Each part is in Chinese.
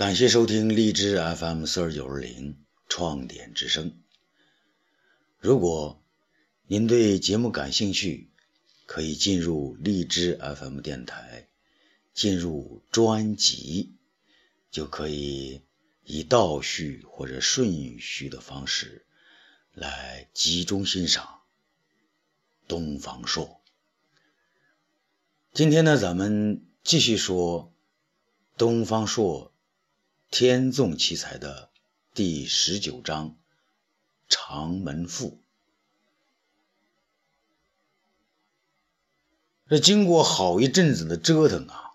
感谢收听荔枝 FM 四二九二零创点之声。如果您对节目感兴趣，可以进入荔枝 FM 电台，进入专辑，就可以以倒叙或者顺序的方式来集中欣赏东方朔。今天呢，咱们继续说东方朔《天纵奇才》的第十九章《长门赋》。这经过好一阵子的折腾啊，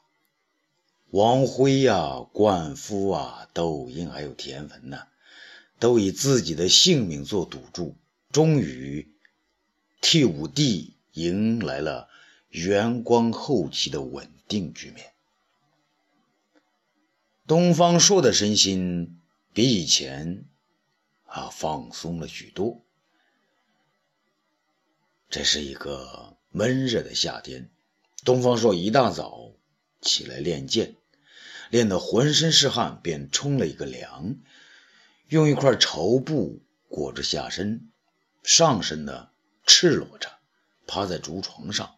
王辉呀、灌夫啊、窦婴还有田汾呢，都以自己的性命做赌注，终于替武帝迎来了元光后期的稳定局面。东方朔的身心比以前啊放松了许多。这是一个。闷热的夏天，东方朔一大早起来练剑，练得浑身是汗，便冲了一个凉，用一块绸布裹着下身，上身呢赤裸着，趴在竹床上，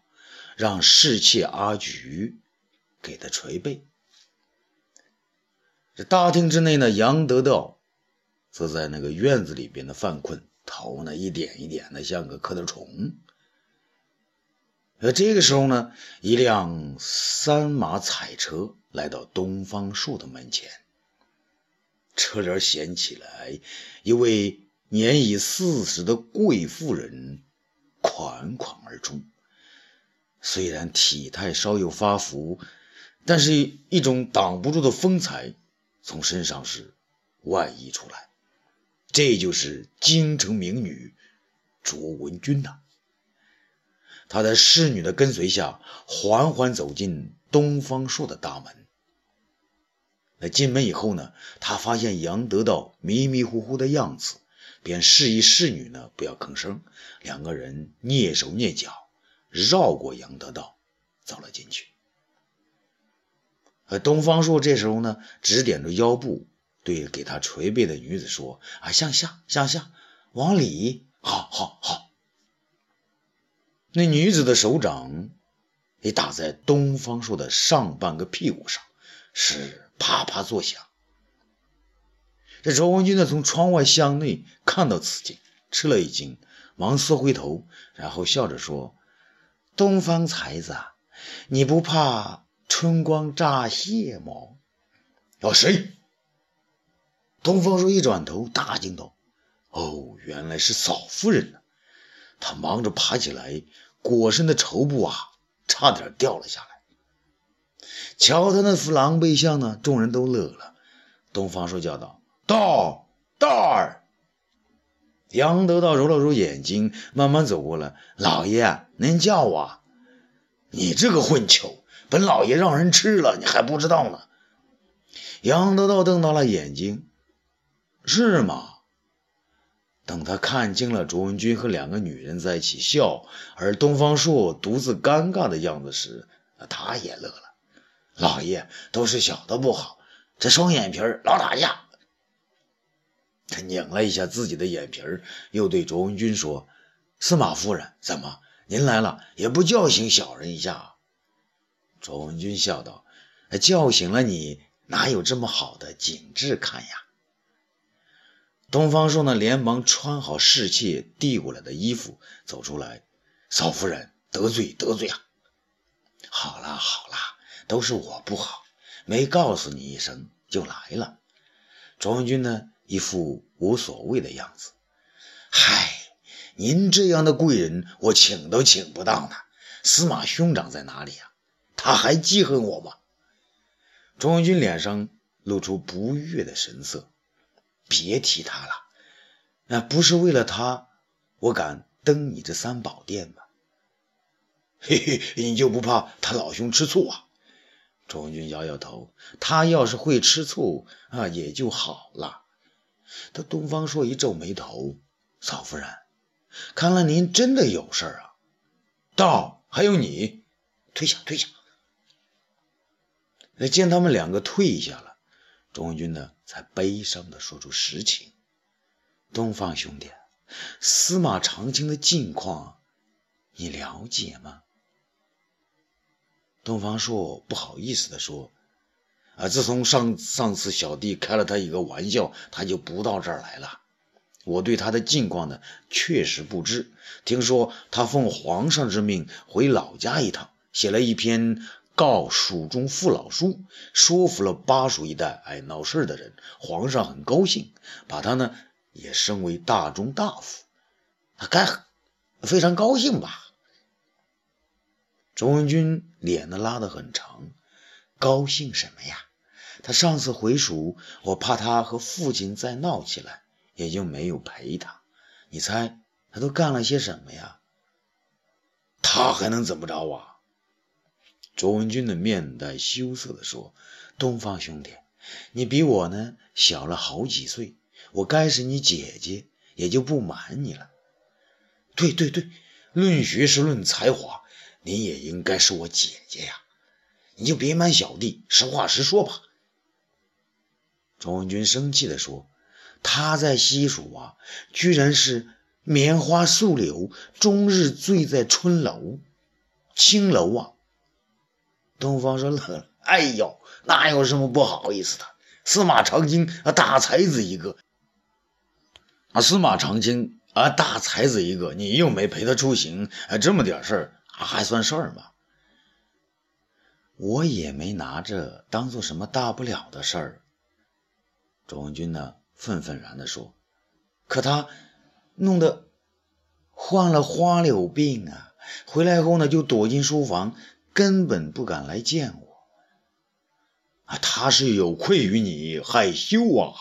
让侍妾阿菊给他捶背。这大厅之内呢，杨得道则在那个院子里边的犯困，头呢一点一点的像个蝌蚪虫。而这个时候呢，一辆三马彩车来到东方朔的门前。车帘掀起来，一位年已四十的贵妇人款款而出。虽然体态稍有发福，但是一种挡不住的风采从身上是外溢出来。这就是京城名女卓文君呐。他在侍女的跟随下，缓缓走进东方朔的大门。那进门以后呢，他发现杨得道迷迷糊糊的样子，便示意侍女呢不要吭声。两个人蹑手蹑脚，绕过杨得道，走了进去。而东方朔这时候呢，指点着腰部，对给他捶背的女子说：“啊，向下，向下，往里，好好好。”那女子的手掌也打在东方朔的上半个屁股上，是啪啪作响。这周文君呢，从窗外向内看到此景，吃了一惊，忙缩回头，然后笑着说：“东方才子啊，你不怕春光乍泄吗？”哦，谁？东方朔一转头，大惊道：“哦，原来是嫂夫人呢。”他忙着爬起来，裹身的绸布啊，差点掉了下来。瞧他那副狼狈相呢，众人都乐了。东方朔叫道：“道道儿。”杨得道揉了揉眼睛，慢慢走过来：“老爷，您叫我？你这个混球，本老爷让人吃了，你还不知道呢。”杨得道瞪大了眼睛：“是吗？”等他看清了卓文君和两个女人在一起笑，而东方朔独自尴尬的样子时，他也乐了。老爷都是小的不好，这双眼皮老打架。他拧了一下自己的眼皮又对卓文君说：“司马夫人，怎么您来了也不叫醒小人一下？”卓文君笑道：“叫醒了你，哪有这么好的景致看呀？”东方朔呢，连忙穿好侍妾递过来的衣服，走出来。嫂夫人得罪得罪啊！好啦好啦，都是我不好，没告诉你一声就来了。卓文君呢，一副无所谓的样子。嗨，您这样的贵人，我请都请不到呢。司马兄长在哪里呀？他还记恨我吗？卓文君脸上露出不悦的神色。别提他了，那不是为了他，我敢登你这三宝殿吗？嘿嘿，你就不怕他老兄吃醋啊？卓文君摇摇头，他要是会吃醋啊，也就好了。他东方朔一皱眉头，嫂夫人，看来您真的有事啊？道还有你，退下，退下。那见他们两个退下了。钟文君呢才悲伤地说出实情：“东方兄弟，司马长青的近况你了解吗？”东方朔不好意思地说：“啊，自从上上次小弟开了他一个玩笑，他就不到这儿来了。我对他的近况呢，确实不知。听说他奉皇上之命回老家一趟，写了一篇告蜀中父老书，说服了巴蜀一带爱闹事的人。皇上很高兴，把他呢也升为大中大夫。他该非常高兴吧？”周文君脸呢拉得很长，高兴什么呀？他上次回蜀，我怕他和父亲再闹起来，也就没有陪他。你猜他都干了些什么呀？他还能怎么着啊？卓文君的面带羞涩地说：“东方兄弟，你比我呢小了好几岁，我该是你姐姐，也就不瞒你了。对对对，论学识，论才华。”你也应该是我姐姐呀，你就别瞒小弟，实话实说吧。卓文君生气地说：“他在西蜀啊，居然是棉花素柳，终日醉在春楼、青楼啊。”东方说乐了：“哎呦，哪有什么不好意思的？司马长青啊，大才子一个啊，司马长青啊，大才子一个，你又没陪他出行，啊，这么点事儿。”还算事儿吗？我也没拿这当做什么大不了的事儿。周文君呢，愤愤然地说：“可他弄得患了花柳病啊，回来后呢，就躲进书房，根本不敢来见我。啊，他是有愧于你，害羞啊。”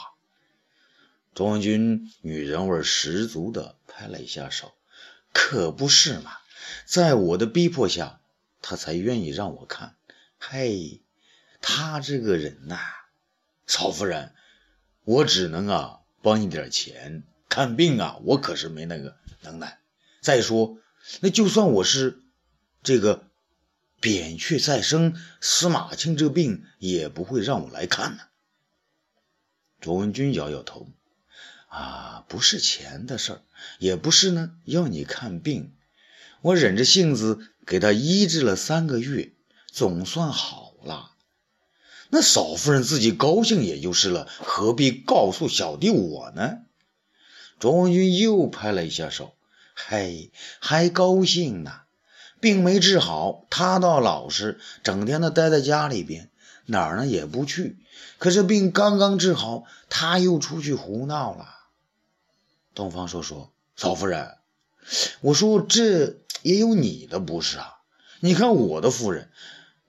周文君女人味十足的拍了一下手：“可不是嘛。”在我的逼迫下，他才愿意让我看。嘿，他这个人呐，曹夫人，我只能啊帮你点钱看病啊，我可是没那个能耐。再说，那就算我是这个扁鹊再生，司马庆这病也不会让我来看呢。卓文君摇摇头，啊，不是钱的事儿，也不是呢要你看病。我忍着性子给他医治了三个月，总算好了。那嫂夫人自己高兴也就是了，何必告诉小弟我呢？卓文君又拍了一下手，嘿，还高兴呢。病没治好，他倒老实，整天的待在家里边，哪儿呢也不去。可是病刚刚治好，他又出去胡闹了。东方说：“说嫂夫人，我说这。”也有你的不是啊！你看我的夫人，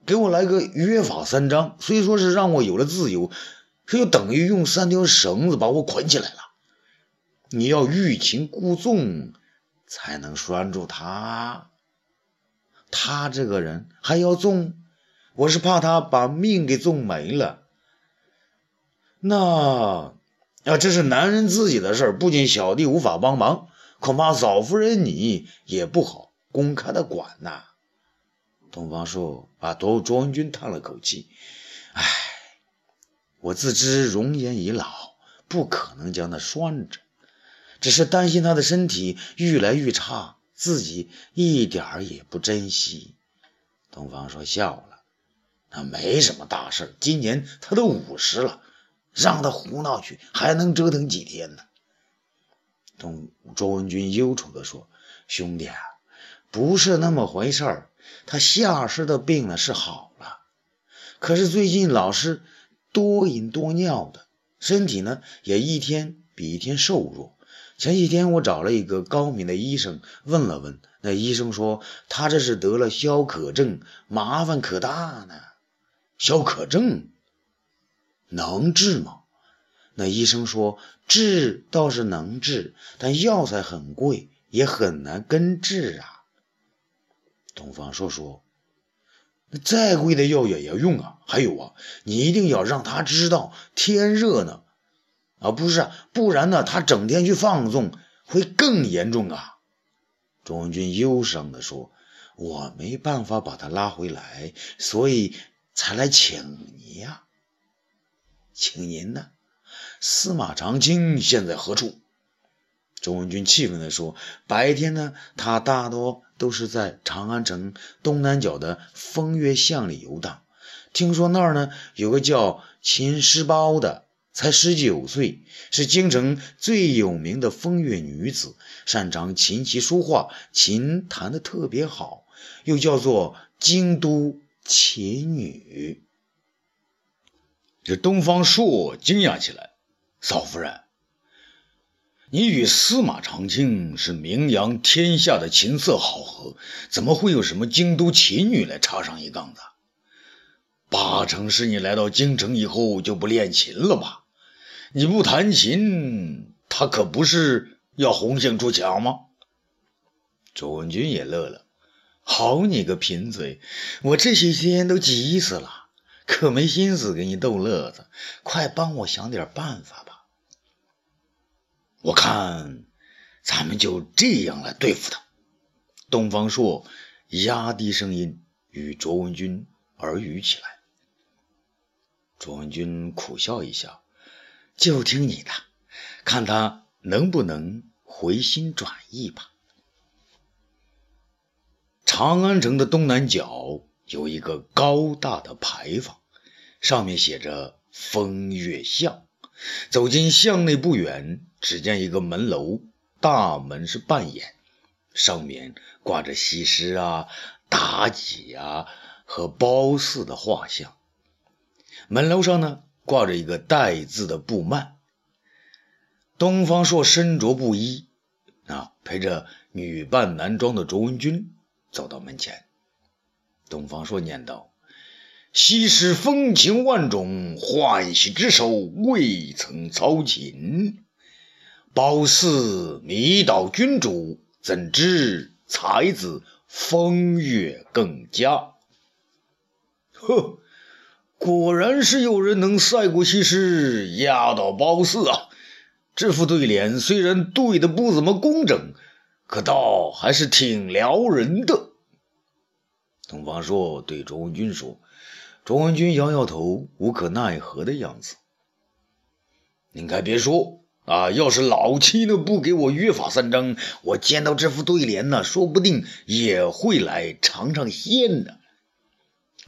给我来个约法三章，虽说是让我有了自由，可又等于用三条绳子把我捆起来了。你要欲擒故纵，才能拴住他。他这个人还要纵，我是怕他把命给纵没了。那啊，这是男人自己的事儿，不仅小弟无法帮忙，恐怕嫂夫人你也不好。公开的管呐！东方朔啊，卓卓文君叹了口气：“唉，我自知容颜已老，不可能将他拴着，只是担心他的身体愈来愈差，自己一点儿也不珍惜。”东方朔笑了：“那没什么大事，今年他都五十了，让他胡闹去，还能折腾几天呢？”东卓文君忧愁地说：“兄弟啊！”不是那么回事儿，他下身的病呢是好了，可是最近老是多饮多尿的，身体呢也一天比一天瘦弱。前几天我找了一个高明的医生问了问，那医生说他这是得了消渴症，麻烦可大呢。消渴症能治吗？那医生说治倒是能治，但药材很贵，也很难根治啊。东方朔说：“那再贵的药也要用啊！还有啊，你一定要让他知道天热呢，啊，不是，不然呢，他整天去放纵会更严重啊。”钟文君忧伤地说：“我没办法把他拉回来，所以才来请你呀。”请您呢？司马长青现在何处？”周文君气愤地说：“白天呢，他大多都是在长安城东南角的风月巷里游荡。听说那儿呢有个叫秦师包的，才十九岁，是京城最有名的风月女子，擅长琴棋书画，琴弹得特别好，又叫做京都琴女。”这东方朔惊讶起来：“嫂夫人。”你与司马长卿是名扬天下的琴瑟好合，怎么会有什么京都琴女来插上一杠子？八成是你来到京城以后就不练琴了吧？你不弹琴，他可不是要红杏出墙吗？卓文君也乐了，好你个贫嘴，我这些天都急死了，可没心思给你逗乐子，快帮我想点办法吧。我看，咱们就这样来对付他。东方朔压低声音与卓文君耳语起来。卓文君苦笑一笑：“就听你的，看他能不能回心转意吧。”长安城的东南角有一个高大的牌坊，上面写着“风月巷”。走进巷内不远。只见一个门楼，大门是半掩，上面挂着西施啊、妲己啊和褒姒的画像。门楼上呢，挂着一个带字的布幔。东方朔身着布衣，啊，陪着女扮男装的卓文君走到门前。东方朔念道：“西施风情万种，欢喜之手未曾操琴。”褒姒迷倒君主，怎知才子风月更佳？呵，果然是有人能赛过西施，压倒褒姒啊！这副对联虽然对的不怎么工整，可倒还是挺撩人的。东方朔对卓文君说：“卓文君摇摇头，无可奈何的样子。您该别说。”啊！要是老七呢不给我约法三章，我见到这副对联呢，说不定也会来尝尝鲜呢。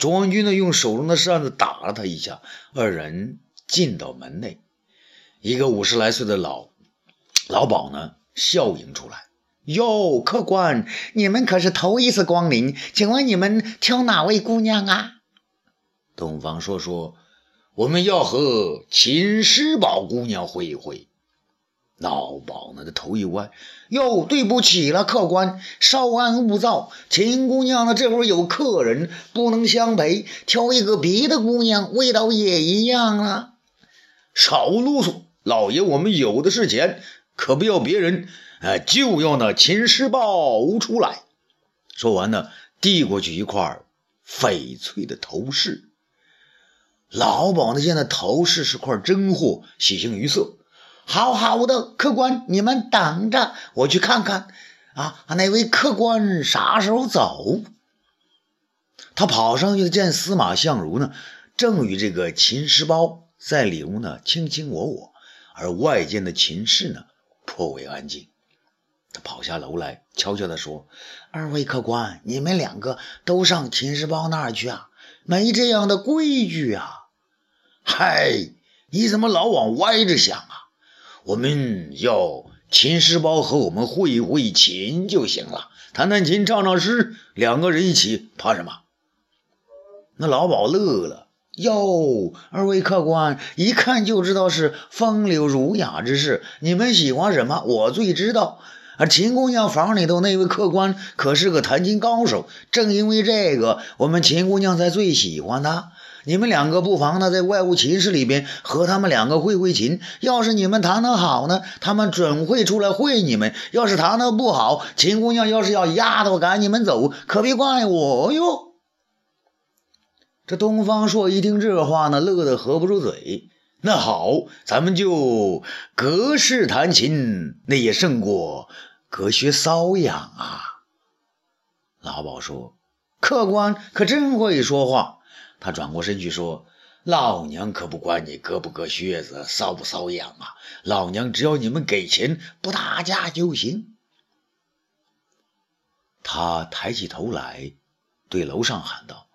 卓文君呢用手中的扇子打了他一下，二人进到门内，一个五十来岁的老老鸨呢笑迎出来：“哟，客官，你们可是头一次光临，请问你们挑哪位姑娘啊？”东方朔说：“我们要和秦师宝姑娘会一会。”老鸨呢，的头一歪，哟，对不起了，客官，稍安勿躁。秦姑娘呢，这会儿有客人，不能相陪，挑一个别的姑娘，味道也一样啊。少啰嗦，老爷，我们有的是钱，可不要别人，哎，就要那秦师宝出来。说完呢，递过去一块翡翠的头饰。老鸨呢，见那头饰是块真货，喜形于色。好好的，客官，你们等着，我去看看啊，那位客官啥时候走？他跑上去见司马相如呢，正与这个秦师包在里屋呢卿卿我我，而外间的秦氏呢颇为安静。他跑下楼来，悄悄地说：“二位客官，你们两个都上秦师包那儿去啊，没这样的规矩啊！”嗨，你怎么老往歪着想？我们要秦师包和我们会一会琴就行了，弹弹琴，唱唱诗，两个人一起，怕什么？那老鸨乐了，哟，二位客官一看就知道是风流儒雅之事，你们喜欢什么？我最知道。而秦姑娘房里头那位客官可是个弹琴高手，正因为这个，我们秦姑娘才最喜欢他。你们两个不妨呢，在外屋琴室里边和他们两个会会琴。要是你们弹得好呢，他们准会出来会你们；要是弹得不好，秦姑娘要是要丫头赶你们走，可别怪我哟。这东方朔一听这话呢，乐得合不住嘴。那好，咱们就隔室弹琴，那也胜过隔靴搔痒啊。老鸨说：“客官可真会说话。”他转过身去说：“老娘可不管你割不割靴子，搔不搔痒啊！老娘只要你们给钱，不打架就行。他抬起头来，对楼上喊道：“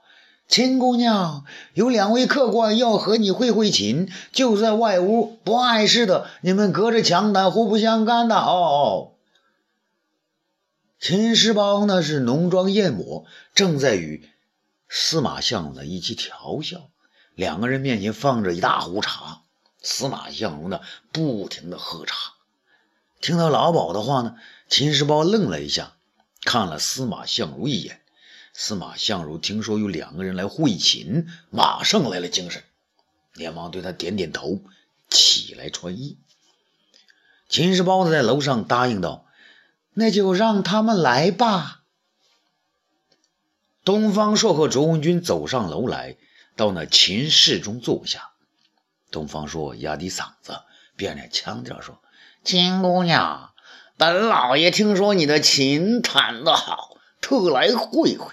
秦姑娘，有两位客官要和你会会琴，就在外屋，不碍事的。你们隔着墙谈，互不相干的。”哦哦。秦世宝呢是浓妆艳抹，正在与司马相呢一起调笑。两个人面前放着一大壶茶，司马相如呢不停的喝茶。听到老鸨的话呢，秦世包愣了一下，看了司马相如一眼。司马相如听说有两个人来会秦，马上来了精神，连忙对他点点头，起来穿衣。秦世宝在楼上答应道：“那就让他们来吧。”东方朔和卓文君走上楼来。到那琴室中坐下，东方朔压低嗓子，变着腔调说：“秦姑娘，本老爷听说你的琴弹得好，特来会会。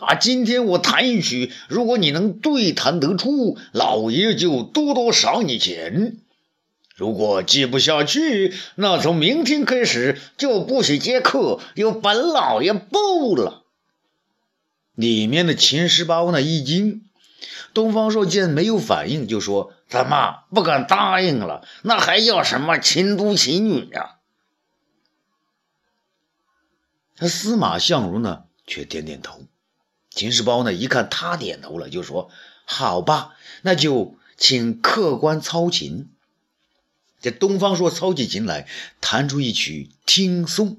啊，今天我弹一曲，如果你能对弹得出，老爷就多多赏你钱；如果接不下去，那从明天开始就不许接客，由本老爷包了。”里面的秦十八呢一惊。东方朔见没有反应，就说：“怎么不敢答应了？那还要什么秦都秦女呀？”他司马相如呢，却点点头。秦世包呢，一看他点头了，就说：“好吧，那就请客官操琴。”这东方朔操起琴来，弹出一曲《听松》。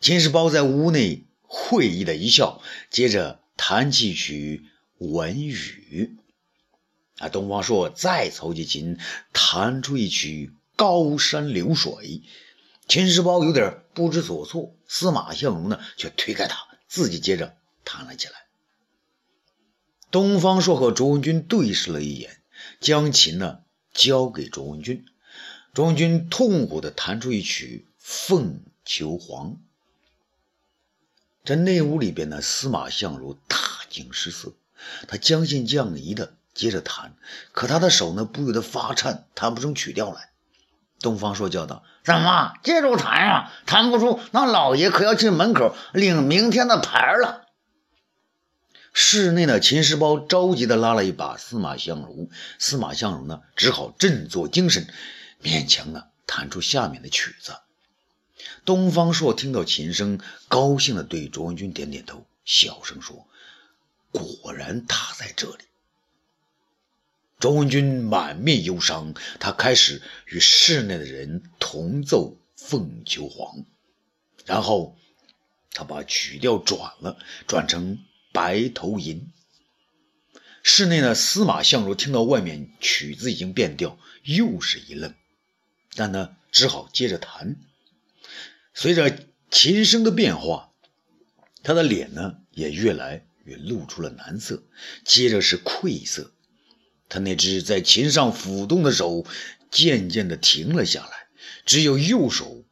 秦世包在屋内会意的一笑，接着弹起曲。文语啊，东方朔再操起琴，弹出一曲《高山流水》。秦时宝有点不知所措，司马相如呢却推开他，自己接着弹了起来。东方朔和卓文君对视了一眼，将琴呢交给卓文君。卓文君痛苦地弹出一曲《凤求凰》。在内屋里边呢，司马相如大惊失色。他将信将疑的接着弹，可他的手呢不由得发颤，弹不出曲调来。东方朔叫道：“怎么接着弹啊？弹不出，那老爷可要进门口领明天的牌了。”室内的秦时包着急的拉了一把司马相如，司马相如呢只好振作精神，勉强的弹出下面的曲子。东方朔听到琴声，高兴的对卓文君点点头，小声说。果然他在这里。卓文君满面忧伤，他开始与室内的人同奏《凤求凰》，然后他把曲调转了，转成《白头吟》。室内的司马相如听到外面曲子已经变调，又是一愣，但呢，只好接着弹。随着琴声的变化，他的脸呢也越来。越露出了难色，接着是愧色。他那只在琴上抚动的手渐渐地停了下来，只有右手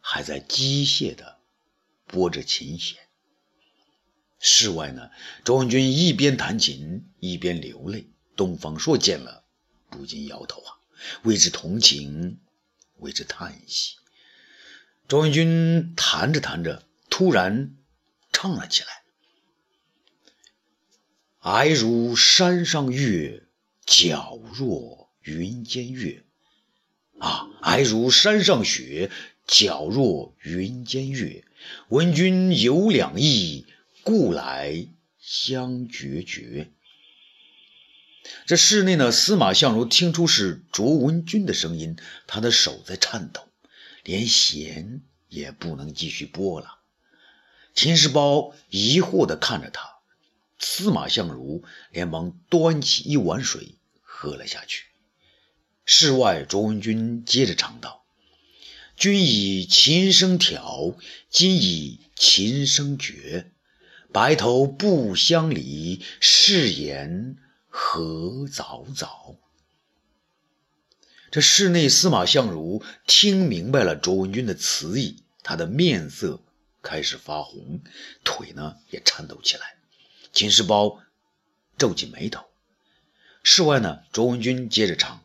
还在机械地拨着琴弦。室外呢，周文君一边弹琴一边流泪。东方朔见了，不禁摇头啊，为之同情，为之叹息。周文君弹着弹着，突然唱了起来。皑如山上月，皎若云间月。啊，皑如山上雪，皎若云间月。闻君有两意，故来相决绝。这室内呢，司马相如听出是卓文君的声音，他的手在颤抖，连弦也不能继续拨了。秦世包疑惑地看着他。司马相如连忙端起一碗水喝了下去。室外，卓文君接着唱道：“君以琴声调，今以琴声绝。白头不相离，誓言何早早。”这室内，司马相如听明白了卓文君的词意，他的面色开始发红，腿呢也颤抖起来。秦世包皱起眉头，室外呢，卓文君接着唱：“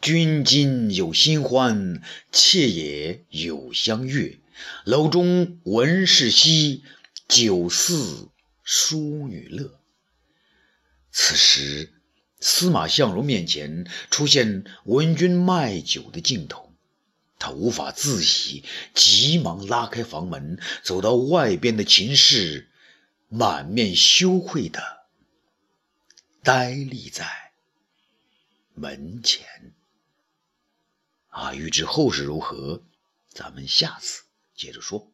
君今有新欢，妾也有相悦。楼中闻事稀，酒肆淑女乐。”此时，司马相如面前出现文君卖酒的镜头，他无法自已，急忙拉开房门，走到外边的秦氏，满面羞愧的呆立在门前。啊，欲知后事如何，咱们下次接着说。